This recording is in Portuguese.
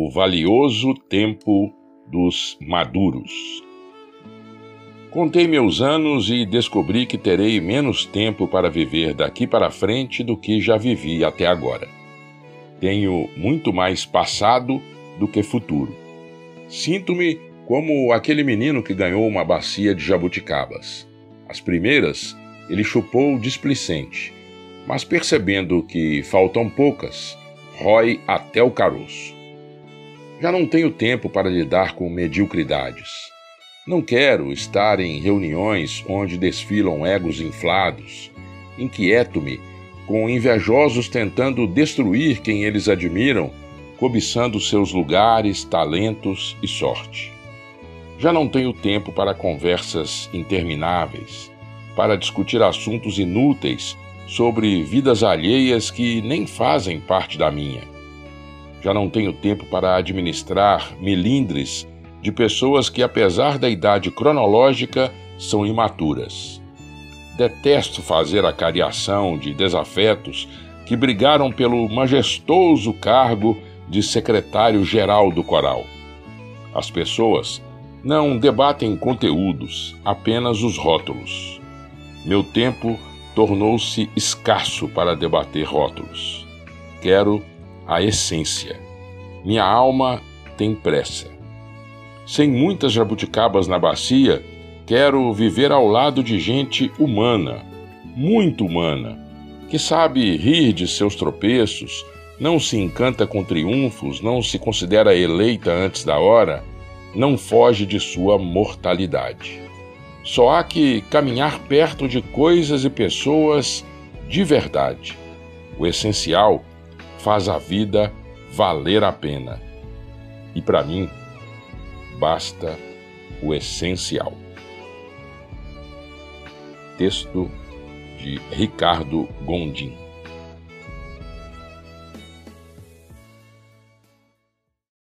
O valioso tempo dos maduros. Contei meus anos e descobri que terei menos tempo para viver daqui para frente do que já vivi até agora. Tenho muito mais passado do que futuro. Sinto-me como aquele menino que ganhou uma bacia de jabuticabas. As primeiras ele chupou displicente, mas percebendo que faltam poucas, rói até o caroço. Já não tenho tempo para lidar com mediocridades. Não quero estar em reuniões onde desfilam egos inflados. Inquieto-me com invejosos tentando destruir quem eles admiram, cobiçando seus lugares, talentos e sorte. Já não tenho tempo para conversas intermináveis, para discutir assuntos inúteis sobre vidas alheias que nem fazem parte da minha. Já não tenho tempo para administrar melindres de pessoas que, apesar da idade cronológica, são imaturas. Detesto fazer a cariação de desafetos que brigaram pelo majestoso cargo de secretário-geral do coral. As pessoas não debatem conteúdos, apenas os rótulos. Meu tempo tornou-se escasso para debater rótulos. Quero a essência. Minha alma tem pressa. Sem muitas jabuticabas na bacia, quero viver ao lado de gente humana, muito humana, que sabe rir de seus tropeços, não se encanta com triunfos, não se considera eleita antes da hora, não foge de sua mortalidade. Só há que caminhar perto de coisas e pessoas de verdade. O essencial faz a vida valer a pena. E para mim, basta o essencial. Texto de Ricardo Gondim.